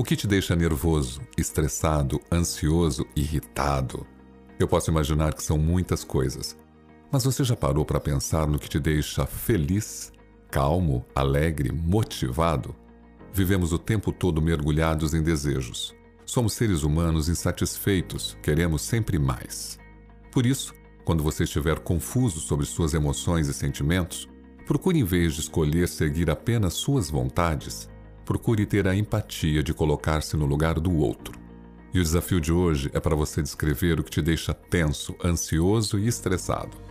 O que te deixa nervoso, estressado, ansioso, irritado? Eu posso imaginar que são muitas coisas. Mas você já parou para pensar no que te deixa feliz, calmo, alegre, motivado? Vivemos o tempo todo mergulhados em desejos. Somos seres humanos insatisfeitos, queremos sempre mais. Por isso, quando você estiver confuso sobre suas emoções e sentimentos, procure, em vez de escolher seguir apenas suas vontades, procure ter a empatia de colocar-se no lugar do outro. E o desafio de hoje é para você descrever o que te deixa tenso, ansioso e estressado.